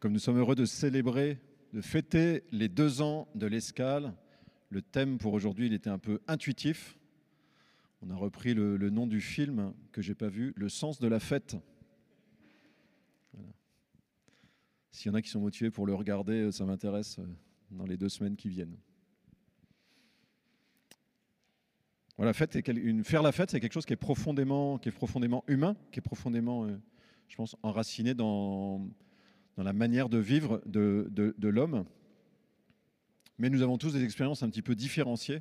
Comme nous sommes heureux de célébrer, de fêter les deux ans de l'escale, le thème pour aujourd'hui, il était un peu intuitif. On a repris le, nom du film que j'ai pas vu, Le sens de la fête. S'il y en a qui sont motivés pour le regarder, ça m'intéresse euh, dans les deux semaines qui viennent. Voilà, fête faire la fête, c'est quelque chose qui est profondément, qui est profondément humain, qui est profondément, euh, je pense, enraciné dans, dans la manière de vivre de, de, l'homme. Mais nous avons tous des expériences un petit peu différenciées.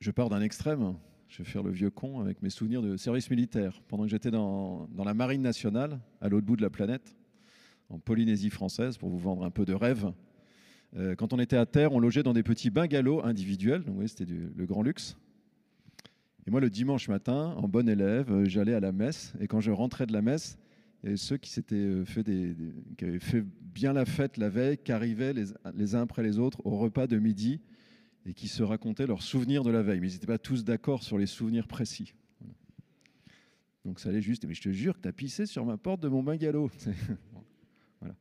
Je pars d'un extrême, je vais faire le vieux con avec mes souvenirs de service militaire. Pendant que j'étais dans, dans, la marine nationale, à l'autre bout de la planète, en Polynésie française, pour vous vendre un peu de rêve, euh, quand on était à terre, on logeait dans des petits bungalows individuels, donc oui, c'était le grand luxe. Et moi, le dimanche matin, en bon élève, euh, j'allais à la messe, et quand je rentrais de la messe, avait ceux qui, s'étaient euh, fait des, qui avaient fait bien la fête la veille, qui arrivaient les, les, uns après les autres au repas de midi et qui se racontaient leurs souvenirs de la veille. Mais ils n'étaient pas tous d'accord sur les souvenirs précis. Donc ça allait juste, mais je te jure que tu as pissé sur ma porte de mon bungalow. voilà.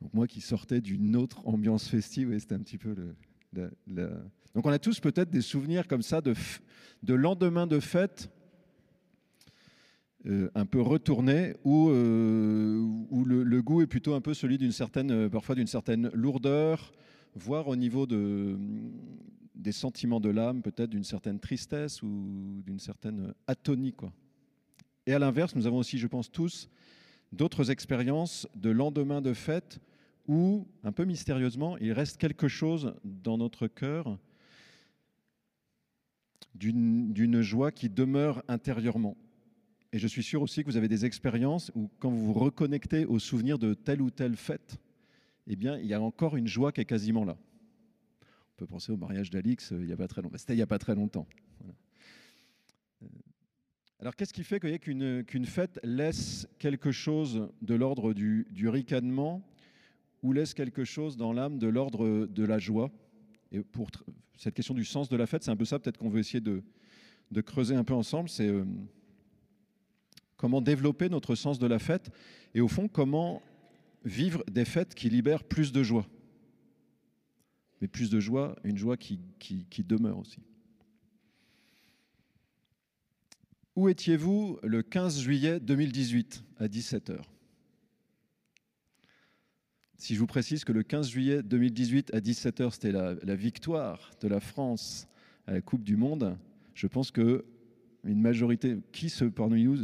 Donc moi qui sortais d'une autre ambiance festive, c'était un petit peu le, Donc on a tous peut-être des souvenirs comme ça de, de lendemain de fête euh, un peu retourné, où, euh, le, goût est plutôt un peu celui d'une certaine, euh, parfois d'une certaine lourdeur, voire au niveau de, des sentiments de l'âme, peut-être d'une certaine tristesse ou d'une certaine atonie. Et à l'inverse, nous avons aussi, je pense tous, d'autres expériences de lendemain de fête où, un peu mystérieusement, il reste quelque chose dans notre cœur d'une joie qui demeure intérieurement. Et je suis sûr aussi que vous avez des expériences où quand vous vous reconnectez au souvenir de telle ou telle fête, eh bien, il y a encore une joie qui est quasiment là. On peut penser au mariage d'Alix euh, il n'y a pas très longtemps. C'était il n'y a pas très longtemps. Alors, qu'est-ce qui fait qu'une fête laisse quelque chose de l'ordre du, ricanement ou laisse quelque chose dans l'âme de l'ordre de la joie? Et pour cette question du sens de la fête, c'est un peu ça peut-être qu'on veut essayer de, de, creuser un peu ensemble. C'est euh, comment développer notre sens de la fête et au fond comment vivre des fêtes qui libèrent plus de joie. Mais plus de joie, une joie qui, demeure aussi. Où étiez-vous le 15 juillet 2018 à 17h Si je vous précise que le 15 juillet 2018 à 17h, c'était la victoire de la France à la Coupe du Monde, je pense que une majorité, qui se, parmi nous,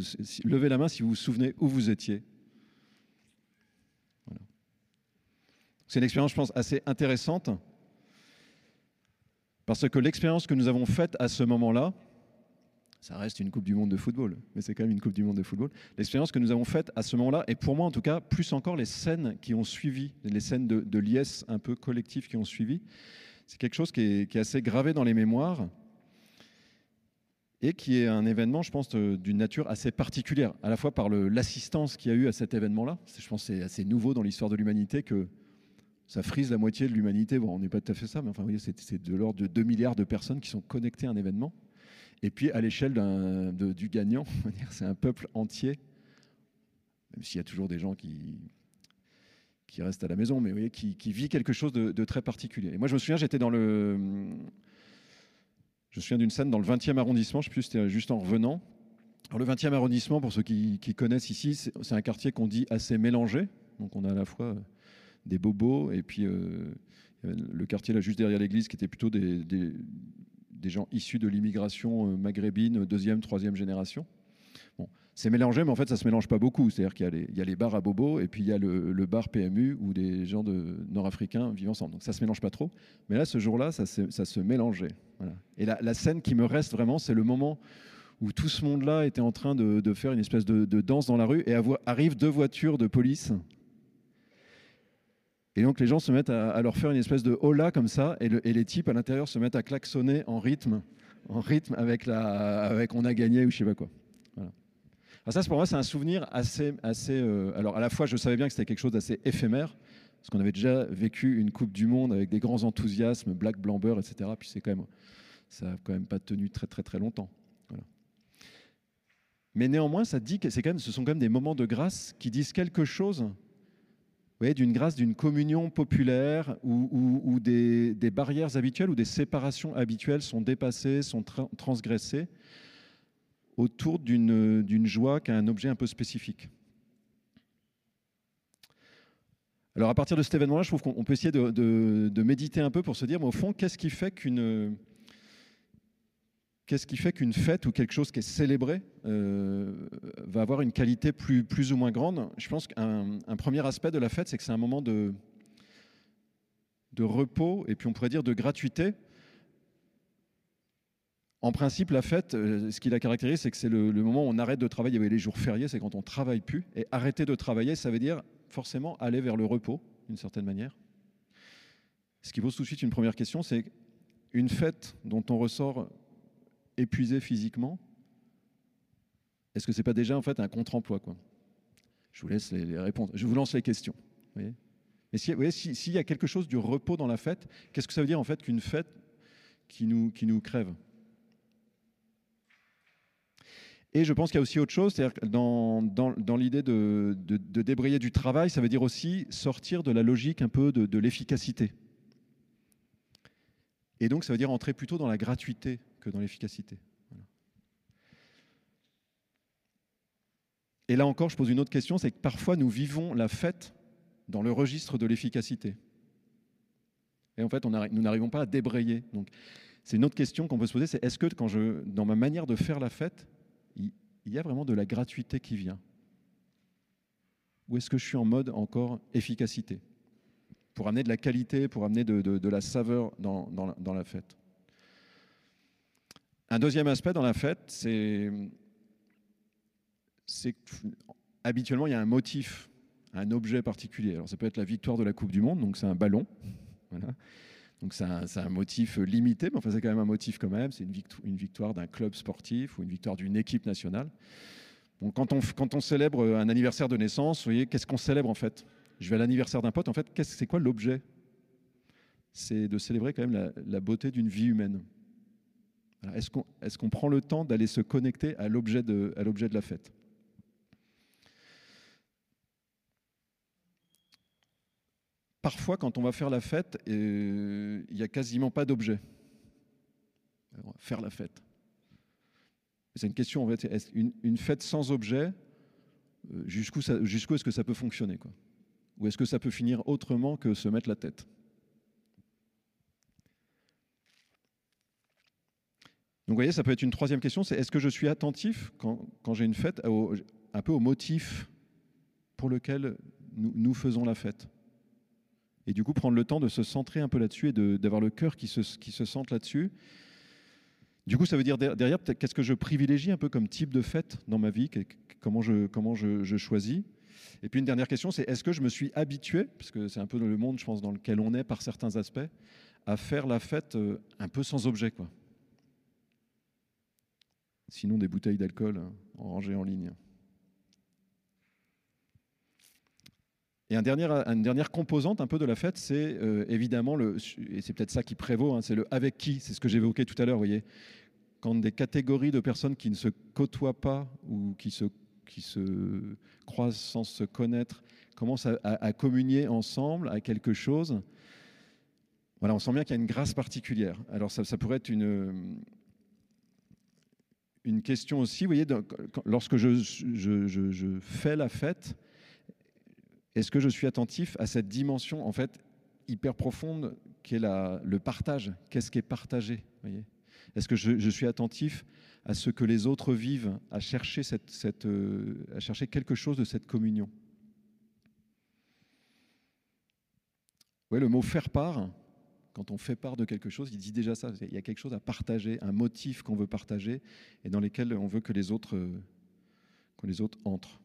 levez la main si vous vous souvenez où vous étiez. C'est une expérience, je pense, assez intéressante, parce que l'expérience que nous avons faite à ce moment-là, ça reste une Coupe du Monde de football, mais c'est quand même une Coupe du Monde de football. L'expérience que nous avons faite à ce moment-là, et pour moi en tout cas, plus encore les scènes qui ont suivi, les scènes de, liesse un peu collectif qui ont suivi, c'est quelque chose qui est assez gravé dans les mémoires et qui est un événement, je pense, d'une nature assez particulière, à la fois par l'assistance qu'il y a eu à cet événement-là. Je pense que c'est assez nouveau dans l'histoire de l'humanité que ça frise la moitié de l'humanité. Bon, on n'est pas tout à fait ça, mais enfin, vous voyez, c'est de l'ordre de 2 milliards de personnes qui sont connectées à un événement. Et puis, à l'échelle du gagnant, c'est un peuple entier, même s'il y a toujours des gens qui, qui restent à la maison, mais vous voyez, qui, vit quelque chose de, de, très particulier. Et moi, je me souviens, j'étais dans le je me souviens d'une scène dans le 20e arrondissement, je sais plus c'était juste en revenant. Le 20e arrondissement, pour ceux qui, connaissent ici, c'est un quartier qu'on dit assez mélangé. Donc on a à la fois euh, des bobos et puis euh, le quartier là juste derrière l'église qui était plutôt des, des, gens issus de l'immigration euh, maghrébine, deuxième, troisième génération. C'est mélangé, mais en fait, ça se mélange pas beaucoup. C'est-à-dire qu'il y, a les bars à bobos et puis il y a le, bar PMU où des gens de nord-africains vivent ensemble. Donc ça se mélange pas trop. Mais là, ce jour-là, ça, se mélangeait. Et la, scène qui me reste vraiment, c'est le moment où tout ce monde-là était en train de, faire une espèce de, danse dans la rue et arrivent deux voitures de police. Et donc les gens se mettent à, leur faire une espèce de hola comme ça, et, les types à l'intérieur se mettent à klaxonner en rythme, en rythme avec avec on a gagné ou je sais pas quoi. Alors ça, pour moi, c'est un souvenir assez, assez. Euh, alors à la fois, je savais bien que c'était quelque chose d'assez éphémère, parce qu'on avait déjà vécu une Coupe du Monde avec des grands enthousiasmes, Black Blamber, etc. Puis c'est quand même, ça n'a quand même pas tenu très très très longtemps. Mais néanmoins, ça dit que c'est quand même, ce sont quand même des moments de grâce qui disent quelque chose d'une grâce, d'une communion populaire où, des, barrières habituelles ou des séparations habituelles sont dépassées, sont transgressées autour d'une joie qui a un objet un peu spécifique. Alors à partir de cet événement-là, je trouve qu'on peut essayer de, méditer un peu pour se dire, mais au fond, qu'est-ce qui fait qu'une qu'est-ce qui fait qu'une fête ou quelque chose qui est célébré euh, va avoir une qualité plus, plus ou moins grande? Je pense qu'un premier aspect de la fête, c'est que c'est un moment de, de repos et puis on pourrait dire de gratuité. En principe, la fête, euh, ce qui la caractérise, c'est que c'est le, moment où on arrête de travailler. Il y avait les jours fériés, c'est quand on travaille plus. Et arrêter de travailler, ça veut dire forcément aller vers le repos, d'une certaine manière. Ce qui pose tout de suite une première question, c'est une fête dont on ressort épuisé physiquement, est-ce que ce n'est pas déjà en fait un contre-emploi Je vous laisse les, réponses. Je vous lance les questions. Mais s'il y a quelque chose du repos dans la fête, qu'est-ce que ça veut dire en fait qu'une fête qui nous crève? Et je pense qu'il y a aussi autre chose, c'est-à-dire dans, dans, l'idée de, débrayer du travail, ça veut dire aussi sortir de la logique un peu de, l'efficacité. Et donc ça veut dire entrer plutôt dans la gratuité que dans l'efficacité. Et là encore, je pose une autre question, c'est que parfois nous vivons la fête dans le registre de l'efficacité. Et en fait, nous n'arrivons pas à débrayer. Donc, c'est une autre question qu'on peut se poser, c'est est-ce que quand je, dans ma manière de faire la fête, il, y a vraiment de la gratuité qui vient Ou est-ce que je suis en mode encore efficacité Pour amener de la qualité, pour amener de, la saveur dans, la fête? Un deuxième aspect dans la fête, c'est habituellement il y a un motif, un objet particulier. Alors ça peut être la victoire de la Coupe du Monde, donc c'est un ballon. Donc c'est un, motif limité, mais enfin c'est quand même un motif quand même. C'est une victoire, d'un club sportif ou une victoire d'une équipe nationale. quand, on, célèbre un anniversaire de naissance, vous voyez, qu'est-ce qu'on célèbre en fait? Je vais à l'anniversaire d'un pote, en fait, c'est quoi l'objet? C'est de célébrer quand même la beauté d'une vie humaine. Est-ce qu'on prend le temps d'aller se connecter à l'objet de la fête? Parfois, quand on va faire la fête, il n'y a quasiment pas d'objet. Faire la fête. C'est une question, en fait. Est une, fête sans objet, euh, jusqu'où est-ce que ça peut fonctionner Ou est-ce que ça peut finir autrement que se mettre la tête? Donc vous voyez, ça peut être une troisième question, c'est est-ce que je suis attentif quand, j'ai une fête un peu au motif pour lequel nous, faisons la fête? Et du coup, prendre le temps de se centrer un peu là-dessus et d'avoir le cœur qui se, sente là-dessus. Du coup, ça veut dire derrière, qu'est-ce que je privilégie un peu comme type de fête dans ma vie, comment je choisis? Et puis une dernière question, c'est est-ce que je me suis habitué, parce que c'est un peu le monde, je pense, dans lequel on est par certains aspects, à faire la fête euh, un peu sans objet, quoi? Sinon des bouteilles d'alcool hein, rangées en ligne. Et une dernière composante un peu de la fête, c'est euh, évidemment, le, et c'est peut-être ça qui prévaut, hein, c'est le avec qui, c'est ce que j'évoquais tout à l'heure, vous voyez. Quand des catégories de personnes qui ne se côtoient pas ou qui se, qui se croisent sans se connaître commencent à, communier ensemble à quelque chose, voilà, on sent bien qu'il y a une grâce particulière. Alors ça, pourrait être une, une question aussi, vous voyez, lorsque je, fais la fête, est-ce que je suis attentif à cette dimension en fait hyper profonde qui est la, le partage? Qu'est-ce qui est partagé Est-ce que je, suis attentif à ce que les autres vivent, à chercher, euh, quelque chose de cette communion? Oui, le mot faire part, quand on fait part de quelque chose, il dit déjà ça. Il y a quelque chose à partager, un motif qu'on veut partager et dans lequel on veut que les autres, que les autres entrent.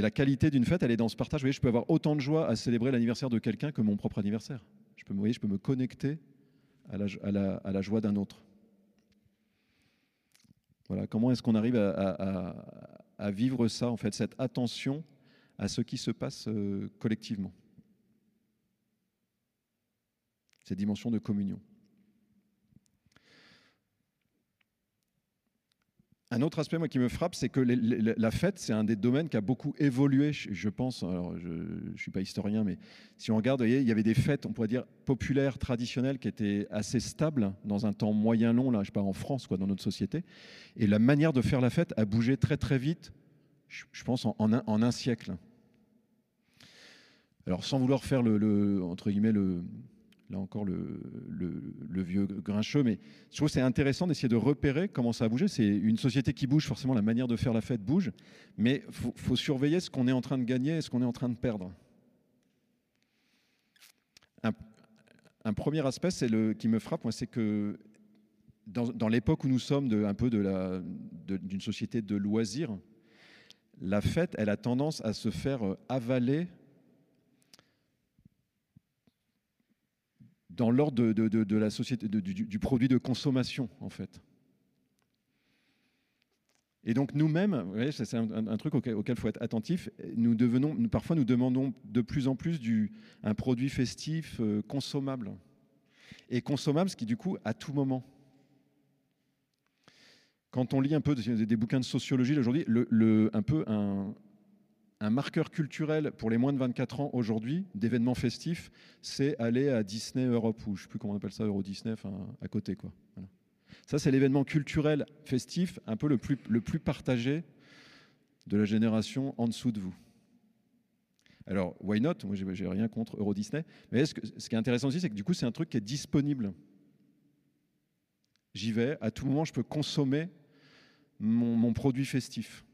Et la qualité d'une fête, elle est dans ce partage. Vous voyez, je peux avoir autant de joie à célébrer l'anniversaire de quelqu'un que mon propre anniversaire. Je peux, vous voyez, je peux me connecter à la, joie d'un autre. Voilà, comment est-ce qu'on arrive à, à, vivre ça, en fait, cette attention à ce qui se passe euh, collectivement? Cette dimension de communion. Un autre aspect moi, qui me frappe, c'est que la fête, c'est un des domaines qui a beaucoup évolué, je pense. Alors, je ne suis pas historien, mais si on regarde, il y avait des fêtes, on pourrait dire, populaires, traditionnelles, qui étaient assez stables dans un temps moyen long, là, je pas en France, quoi, dans notre société. Et la manière de faire la fête a bougé très très vite, je pense, en, un, en un, siècle. Alors, sans vouloir faire le entre guillemets, le, là encore le, vieux grincheux, mais je trouve que c'est intéressant d'essayer de repérer comment ça a bougé. C'est une société qui bouge, forcément la manière de faire la fête bouge, mais il faut, surveiller ce qu'on est en train de gagner et ce qu'on est en train de perdre. Un, premier aspect qui me frappe, c'est que dans, l'époque où nous sommes un peu d'une société de loisirs, la fête, elle a tendance à se faire avaler dans l'ordre de, la société, du, produit de consommation, en fait. Et donc nous-mêmes, c'est un, truc auquel il faut être attentif, nous devenons, parfois nous demandons de plus en plus un produit festif euh, consommable. Et consommable, ce qui du coup, à tout moment. Quand on lit un peu des, bouquins de sociologie aujourd'hui, un peu un, un marqueur culturel pour les moins de 24 ans aujourd'hui, d'événements festifs, c'est aller à Disney Europe, ou je ne sais plus comment on appelle ça, Euro Disney, à côté. quoi. Ça, c'est l'événement culturel festif un peu le plus, le plus partagé de la génération en dessous de vous. Alors, why not? Moi, j'ai rien contre Euro Disney. Mais ce qui est intéressant aussi, c'est que du coup, c'est un truc qui est disponible. J'y vais, à tout moment, je peux consommer mon produit festif.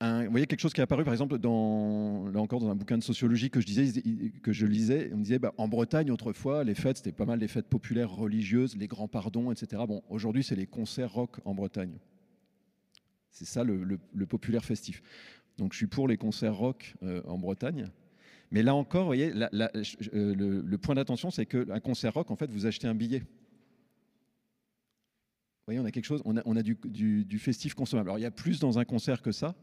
Vous voyez quelque chose qui est apparu par exemple dans, là encore dans un bouquin de sociologie que je disais que je lisais on disait bah, en Bretagne autrefois les fêtes c'était pas mal des fêtes populaires religieuses les grands pardons etc bon aujourd'hui c'est les concerts rock en Bretagne. C'est ça le, populaire festif. Donc je suis pour les concerts rock euh, en Bretagne. Mais là encore vous voyez euh, le, le, point d'attention c'est qu'un concert rock en fait vous achetez un billet on a quelque chose, on a, du, festif consommable. Alors il y a plus dans un concert que ça,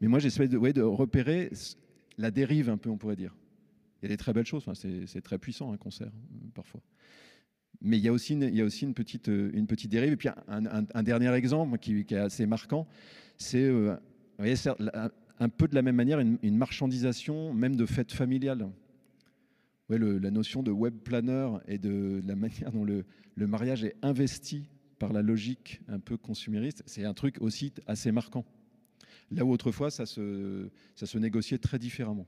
mais moi j'essaie de, repérer la dérive un peu, on pourrait dire. Il y a des très belles choses, c'est très puissant un concert parfois. Mais il y a aussi une, une, petite, dérive. Et puis un, dernier exemple qui, est assez marquant, c'est euh, un peu de la même manière une, marchandisation même de fêtes familiales. Ouais, la notion de web planner et de la manière dont le mariage est investi par la logique un peu consumériste, c'est un truc aussi assez marquant. Là où autrefois, ça se, ça se négociait très différemment.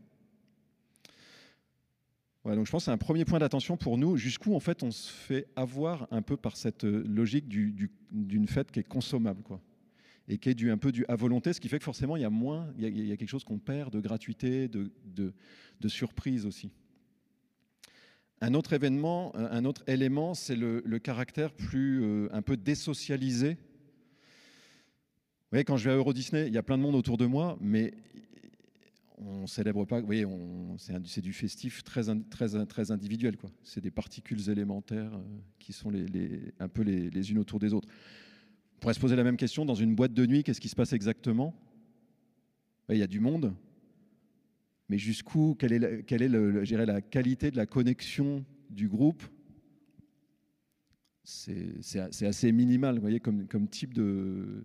donc je pense que c'est un premier point d'attention pour nous, jusqu'où en fait on se fait avoir un peu par cette logique d'une fête qui est consommable, quoi, et qui est du, un peu du à volonté, ce qui fait que forcément il y a moins, il y a, quelque chose qu'on perd de gratuité, de, de surprise aussi. Un autre événement, un autre élément, c'est le, caractère plus euh, un peu désocialisé. Vous voyez, quand je vais à Euro Disney, il y a plein de monde autour de moi, mais on célèbre pas. Vous c'est du festif très, très, très individuel. C'est des particules élémentaires euh, qui sont un peu les, unes autour des autres. On pourrait se poser la même question dans une boîte de nuit. Qu'est-ce qui se passe exactement? Il y a du monde, mais jusqu'où, quelle est, la, qualité de la connexion du groupe? C'est assez minimal, vous voyez, comme, type de,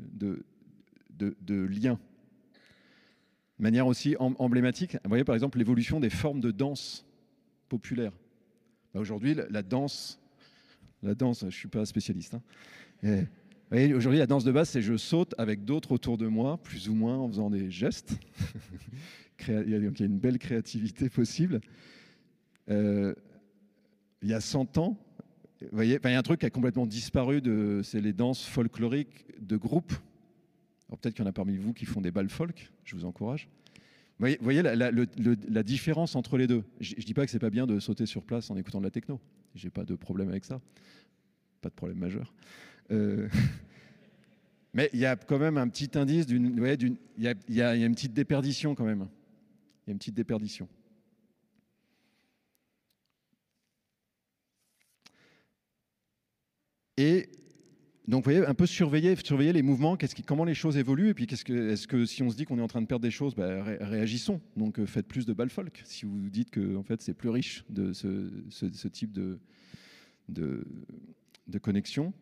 lien. De manière aussi emblématique, vous voyez par exemple l'évolution des formes de danse populaire. Bah, aujourd'hui, la, danse, la danse, je ne suis pas spécialiste. Hein. Aujourd'hui, la danse de base, c'est je saute avec d'autres autour de moi, plus ou moins en faisant des gestes. il y a une belle créativité possible. Euh, il y a 100 ans, il y a un truc qui a complètement disparu, c'est les danses folkloriques de groupe. Alors peut-être qu'il y en a parmi vous qui font des balles folk, je vous encourage. Vous voyez, la, différence entre les deux. Je ne dis pas que c'est pas bien de sauter sur place en écoutant de la techno. J'ai pas de problème avec ça. Pas de problème majeur. Euh, mais il y a quand même un petit indice d'une. il, il y a une petite déperdition quand même il y a une petite déperdition. Et donc, vous voyez, un peu surveiller, surveiller les mouvements, comment les choses évoluent, et puis est-ce que, si on se dit qu'on est en train de perdre des choses, bah, réagissons. Donc, euh, faites plus de folk. Si vous dites que en fait, c'est plus riche de ce, type de, de, de connexion.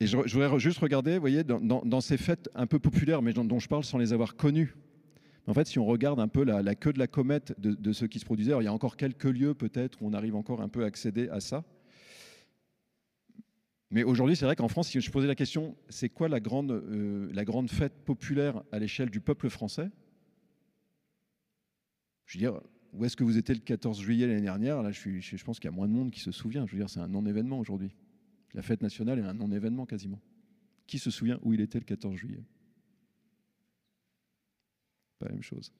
Et je, voudrais juste regarder, vous voyez, dans, ces fêtes un peu populaires, mais dont, je parle sans les avoir connues. En fait, si on regarde un peu la, queue de la comète de, ce qui se produisait, il y a encore quelques lieux peut-être où on arrive encore un peu à accéder à ça. Mais aujourd'hui, c'est vrai qu'en France, si je posais la question, c'est quoi la grande, euh, fête populaire à l'échelle du peuple français? Je veux dire, où est-ce que vous étiez le 14 juillet l'année dernière? Là, je pense qu'il y a moins de monde qui se souvient. Je veux dire, c'est un non-événement aujourd'hui. La fête nationale est un non-événement quasiment. Qui se souvient où il était le 14 juillet? Pas la même chose.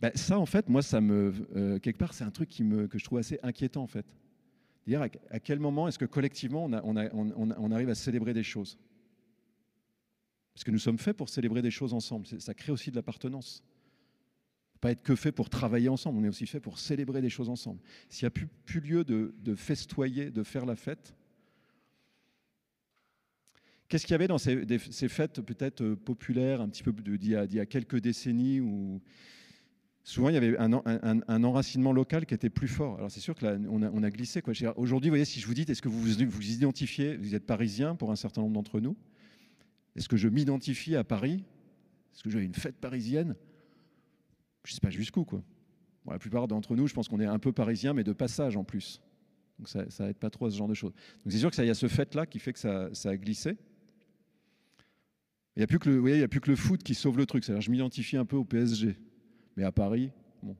Ben, ça, en fait, moi, ça me, euh, quelque part, c'est un truc que je trouve assez inquiétant, en fait. Dire à quel moment est-ce que collectivement on, arrive à célébrer des choses? Parce que nous sommes faits pour célébrer des choses ensemble. Ça crée aussi de l'appartenance. Pas être que fait pour travailler ensemble, on est aussi fait pour célébrer des choses ensemble. S'il n'y a plus, lieu de, festoyer, de faire la fête, Qu'est-ce qu'il y avait dans ces, fêtes peut-être euh, populaires, un petit peu d'il y, y, a quelques décennies, où souvent il y avait un, enracinement local qui était plus fort. Alors c'est sûr que on, a, glissé. Aujourd'hui, vous voyez, si je vous dis, est-ce que vous vous identifiez, vous êtes parisien pour un certain nombre d'entre nous? Est-ce que je m'identifie à Paris? Est-ce que j'ai une fête parisienne? Je ne sais pas jusqu'où. Quoi. la plupart d'entre nous, je pense qu'on est un peu parisiens, mais de passage en plus. Donc ça n'aide pas trop à ce genre de choses. Donc c'est sûr qu'il y a ce fait-là qui fait que ça, a glissé. Il n'y a, plus que le, que foot qui sauve le truc. C'est-à-dire je m'identifie un peu au PSG. Mais à Paris, bon.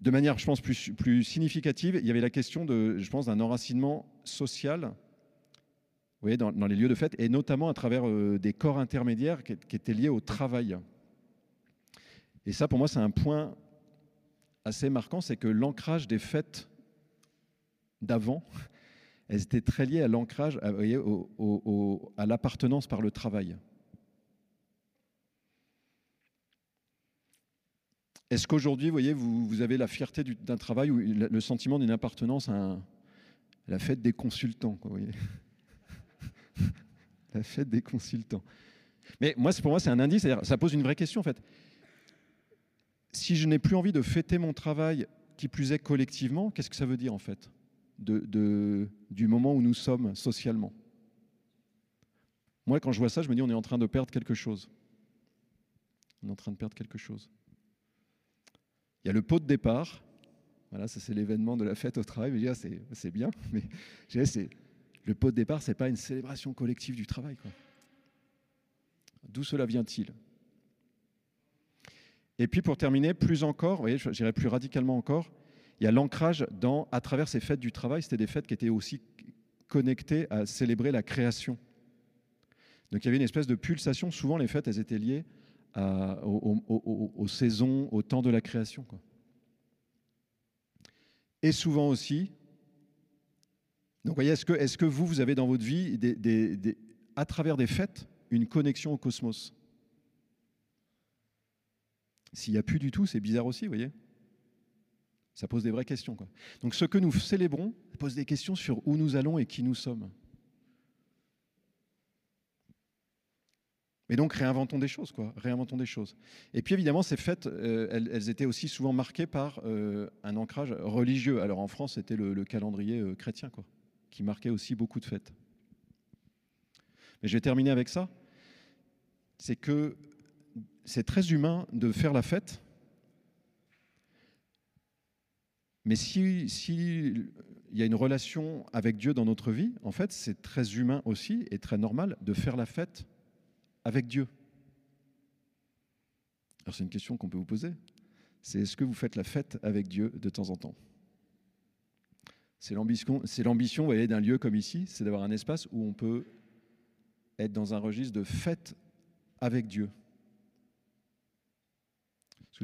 De manière, je pense, plus, significative, il y avait la question, de, je pense, d'un enracinement social vous voyez, dans, les lieux de fête, et notamment à travers euh, des corps intermédiaires qui, étaient liés au travail. Et ça, pour moi, c'est un point assez marquant, c'est que l'ancrage des fêtes d'avant, elles étaient très liées à l'ancrage, à, l'appartenance par le travail. Est-ce qu'aujourd'hui, vous voyez, vous, avez la fierté d'un travail ou le sentiment d'une appartenance à, la fête des consultants La fête des consultants. Mais pour moi, c'est un indice, ça pose une vraie question en fait si je n'ai plus envie de fêter mon travail, qui plus est collectivement, qu'est-ce que ça veut dire en fait du moment où nous sommes socialement? Moi, quand je vois ça, je me dis on est en train de perdre quelque chose. On est en train de perdre quelque chose. Il y a le pot de départ. Voilà, ça c'est l'événement de la fête au travail. C'est bien, mais le pot de départ, ce n'est pas une célébration collective du travail. D'où cela vient-il? Et puis pour terminer, plus encore, vous voyez, j'irai plus radicalement encore, il y a l'ancrage dans, à travers ces fêtes du travail, c'était des fêtes qui étaient aussi connectées à célébrer la création. Donc il y avait une espèce de pulsation. Souvent, les fêtes, elles étaient liées aux, saisons, au temps de la création. Et souvent aussi, donc voyez, est-ce que, vous, vous avez dans votre vie, à travers des fêtes, une connexion au cosmos? S'il n'y a plus du tout, c'est bizarre aussi, vous voyez Ça pose des vraies questions. Donc ce que nous célébrons pose des questions sur où nous allons et qui nous sommes. Et donc réinventons des choses, quoi. Réinventons des choses. Et puis évidemment, ces fêtes, euh, elles, étaient aussi souvent marquées par euh, un ancrage religieux. Alors en France, c'était le, calendrier euh, chrétien, quoi, qui marquait aussi beaucoup de fêtes. Mais je vais terminer avec ça. C'est que c'est très humain de faire la fête. Mais s'il si, y a une relation avec Dieu dans notre vie, en fait, c'est très humain aussi et très normal de faire la fête avec Dieu. Alors c'est une question qu'on peut vous poser. C'est est-ce que vous faites la fête avec Dieu de temps en temps? C'est l'ambition d'un lieu comme ici, c'est d'avoir un espace où on peut être dans un registre de fête avec Dieu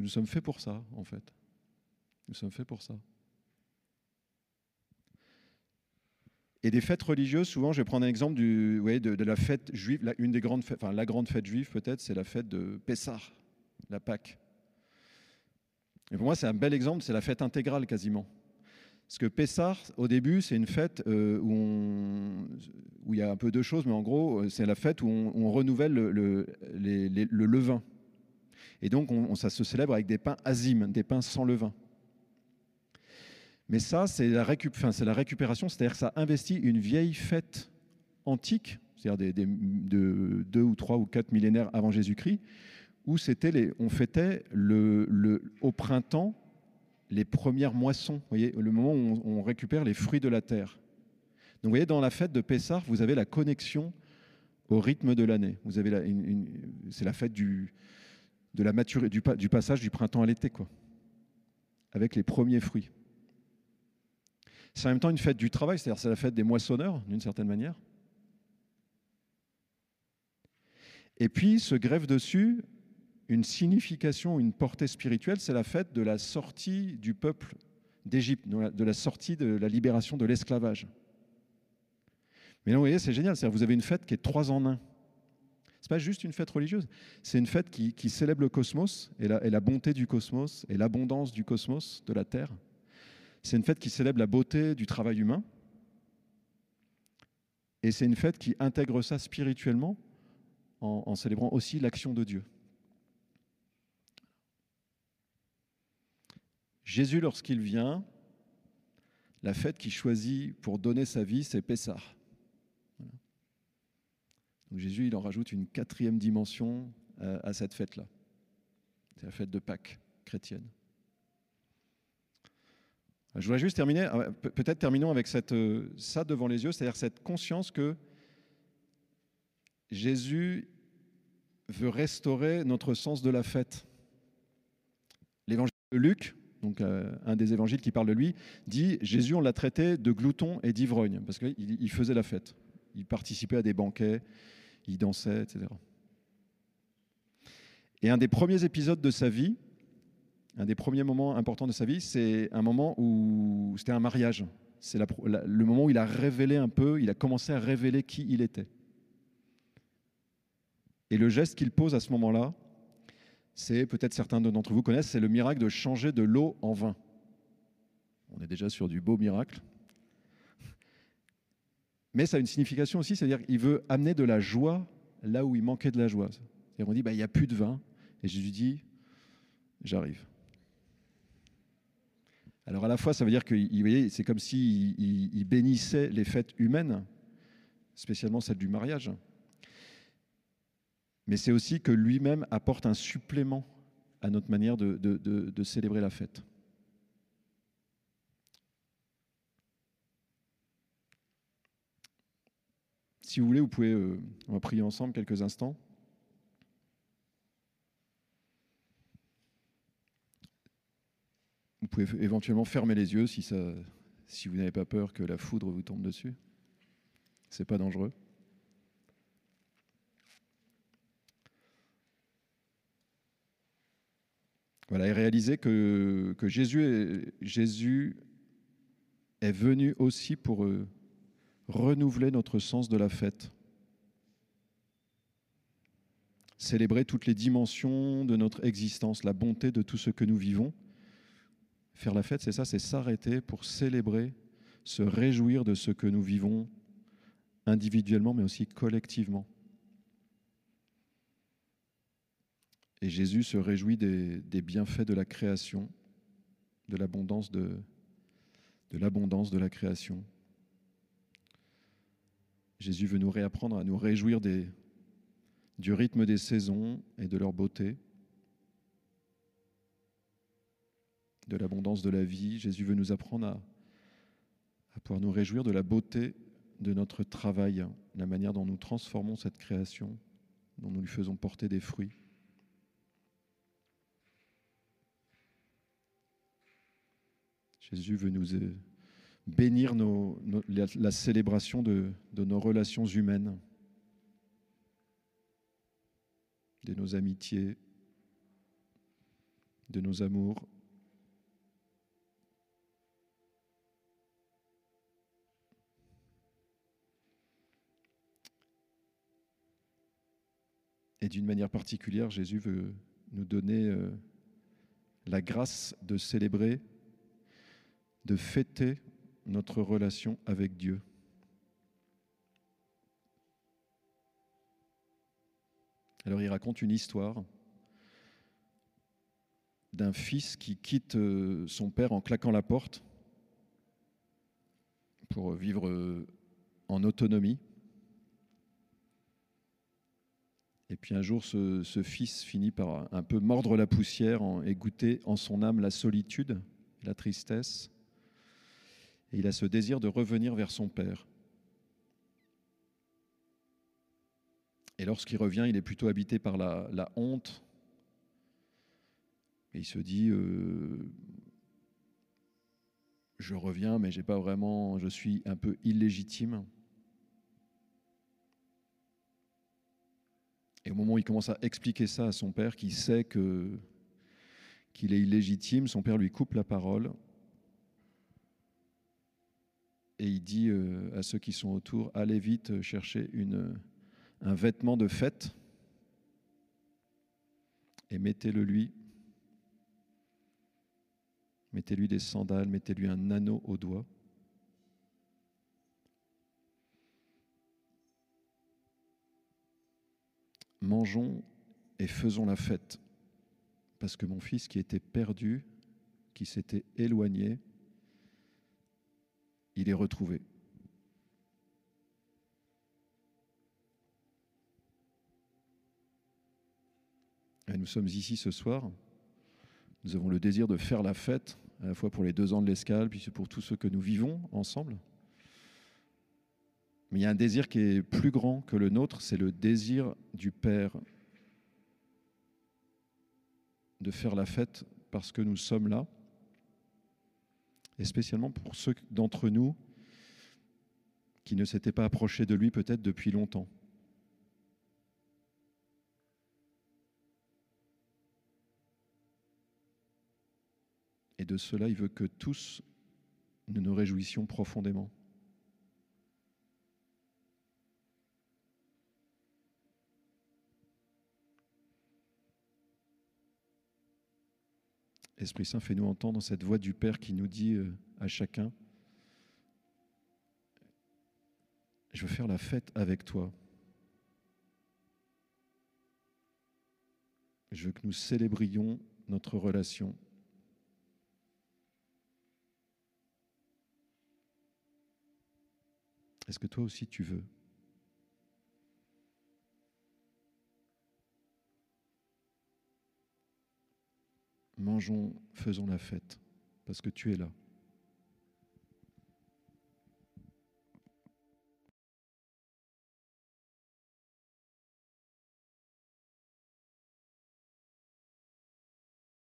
nous sommes faits pour ça, en fait. Nous sommes faits pour ça. Et des fêtes religieuses, souvent, je vais prendre un exemple du, de, la fête juive, la, une des grandes fêtes, enfin la grande fête juive peut-être, c'est la fête de Pessah, la Pâque. Et pour moi, c'est un bel exemple, c'est la fête intégrale quasiment. Parce que Pessah, au début, c'est une fête euh, où, il y a un peu de choses, mais en gros, euh, c'est la fête où on, renouvelle le, le levain. Et donc, on, ça se célèbre avec des pains azimes, des pains sans levain. Mais ça, c'est la, récupération, c'est-à-dire que ça investit une vieille fête antique, c'est-à-dire de deux ou trois ou quatre millénaires avant Jésus-Christ, où les, on fêtait au printemps les premières moissons, le moment où on, récupère les fruits de la terre. Donc vous voyez, dans la fête de Pessah, vous avez la connexion au rythme de l'année. Vous avez c'est la fête du, de la maturité, du, passage du printemps à l'été, quoi, avec les premiers fruits. C'est en même temps une fête du travail, c'est-à-dire c'est la fête des moissonneurs, d'une certaine manière. Et puis se grève dessus une signification, une portée spirituelle, c'est la fête de la sortie du peuple d'Égypte, de la sortie de la libération de l'esclavage. Mais là, vous voyez, c'est génial, vous avez une fête qui est trois en un. N'est pas juste une fête religieuse, c'est une fête qui, célèbre le cosmos et la, bonté du cosmos et l'abondance du cosmos, de la Terre. C'est une fête qui célèbre la beauté du travail humain. Et c'est une fête qui intègre ça spirituellement en, célébrant aussi l'action de Dieu. Jésus, lorsqu'il vient, la fête qu'il choisit pour donner sa vie, c'est Pessah. Jésus, il en rajoute une quatrième dimension euh, à cette fête-là. C'est la fête de Pâques chrétienne. Je voudrais juste terminer, euh, peut-être terminons avec euh, ça devant les yeux, c'est-à-dire cette conscience que Jésus veut restaurer notre sens de la fête. L'évangile de Luc, donc un des évangiles qui parle de lui, dit Jésus, on l'a traité de glouton et d'ivrogne, parce qu'il faisait la fête. Il participait à des banquets, il dansait, etc. Et un des premiers épisodes de sa vie, un des premiers moments importants de sa vie, c'est un moment où c'était un mariage. C'est le moment où il a révélé un peu, il a commencé à révéler qui il était. Et le geste qu'il pose à ce moment-là, c'est peut-être certains d'entre vous connaissent, c'est le miracle de changer de l'eau en vin. On est déjà sur du beau miracle. Mais ça a une signification aussi, c'est-à-dire qu'il veut amener de la joie là où il manquait de la joie. Et on dit, bah, il n'y a plus de vin. Et Jésus dit, j'arrive. Alors à la fois, ça veut dire que c'est comme s'il il, bénissait les fêtes humaines, spécialement celle du mariage. Mais c'est aussi que lui-même apporte un supplément à notre manière de, célébrer la fête. Si vous voulez, vous pouvez, euh, on va prier ensemble quelques instants. Vous pouvez éventuellement fermer les yeux si, vous n'avez pas peur que la foudre vous tombe dessus. C'est pas dangereux. Voilà, et réaliser que, Jésus, est, Jésus est venu aussi pour euh, renouveler notre sens de la fête. Célébrer toutes les dimensions de notre existence, la bonté de tout ce que nous vivons Faire la fête, c'est ça, c'est s'arrêter pour célébrer, se réjouir de ce que nous vivons individuellement, mais aussi collectivement. Et Jésus se réjouit des, bienfaits de la création, de l'abondance de, la création. Jésus veut nous réapprendre à nous réjouir du rythme des saisons et de leur beauté. de l'abondance de la vie. Jésus veut nous apprendre à, pouvoir nous réjouir de la beauté de notre travail, la manière dont nous transformons cette création, dont nous lui faisons porter des fruits. Jésus veut nous bénir la, célébration de, de nos relations humaines, de nos amitiés, de nos amours, Et d'une manière particulière, Jésus veut nous donner euh, la grâce de célébrer, de fêter notre relation avec Dieu. Alors il raconte une histoire d'un fils qui quitte euh, son père en claquant la porte pour vivre euh, en autonomie. Et puis un jour, ce, ce, fils finit par un peu mordre la poussière et goûter en son âme la solitude, la tristesse. Il a ce désir de revenir vers son père. Et lorsqu'il revient, il est plutôt habité par la, la honte. Et il se dit, euh, je reviens, mais j'ai pas vraiment, je suis un peu illégitime. Et au moment où il commence à expliquer ça à son père, qui sait que qu'il est illégitime, son père lui coupe la parole et il dit euh, à ceux qui sont autour allez vite chercher un vêtement de fête et mettez-le lui. Mettez-lui des sandales, mettez-lui un anneau au doigt. Mangeons et faisons la fête, parce que mon fils qui était perdu, qui s'était éloigné, il est retrouvé. Et nous sommes ici ce soir. Nous avons le désir de faire la fête, à la fois pour les deux ans de l'escale, puis pour tous ceux que nous vivons ensemble. Mais il y a un désir qui est plus grand que le nôtre, c'est le désir du Père de faire la fête parce que nous sommes là, et spécialement pour ceux d'entre nous qui ne s'étaient pas approchés de lui peut-être depuis longtemps. Et de cela, il veut que tous nous nous réjouissions profondément. Esprit Saint, fais-nous entendre cette voix du Père qui nous dit euh, à chacun, je veux faire la fête avec toi. Je veux que nous célébrions notre relation. Est-ce que toi aussi tu veux? Mangeons, faisons la fête, parce que tu es là.